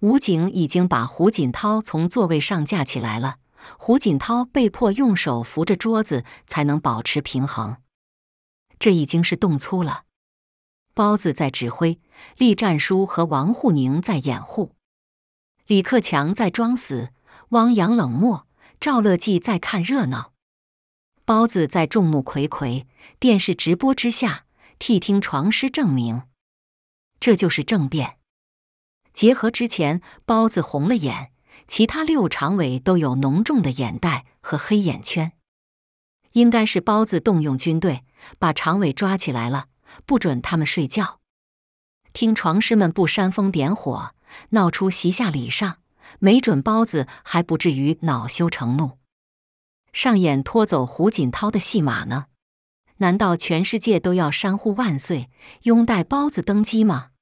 武警已经把胡锦涛从座位上架起来了，胡锦涛被迫用手扶着桌子才能保持平衡。这已经是动粗了。包子在指挥，栗战书和王沪宁在掩护，李克强在装死，汪洋冷漠，赵乐际在看热闹。包子在众目睽睽、电视直播之下替听床师证明，这就是政变。结合之前，包子红了眼，其他六常委都有浓重的眼袋和黑眼圈。应该是包子动用军队，把常委抓起来了，不准他们睡觉。听床师们不煽风点火，闹出席下礼上，没准包子还不至于恼羞成怒，上演拖走胡锦涛的戏码呢？难道全世界都要山呼万岁，拥戴包子登基吗？